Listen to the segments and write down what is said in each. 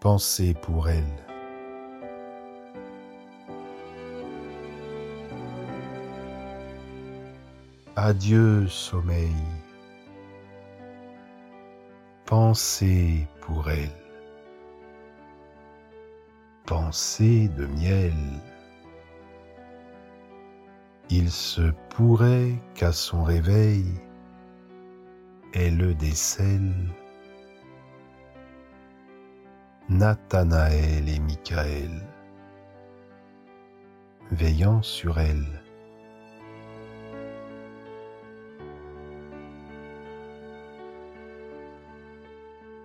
Pensez pour elle. Adieu sommeil. Pensez pour elle. Pensez de miel. Il se pourrait qu'à son réveil, elle décèle Nathanaël et Michael, veillant sur elle.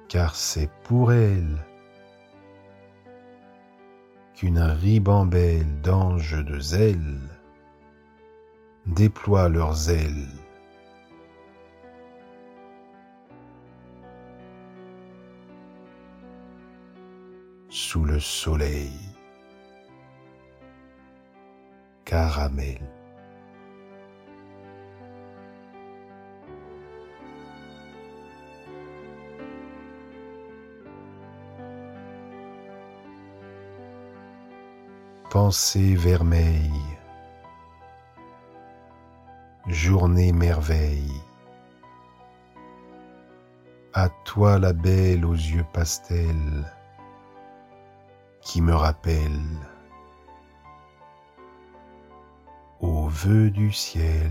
Car c'est pour elle qu'une ribambelle d'anges de zèle déploie leurs ailes sous le soleil. Caramel. Pensée vermeille, journée merveille, à toi la belle aux yeux pastels, qui me rappelle au vœu du ciel.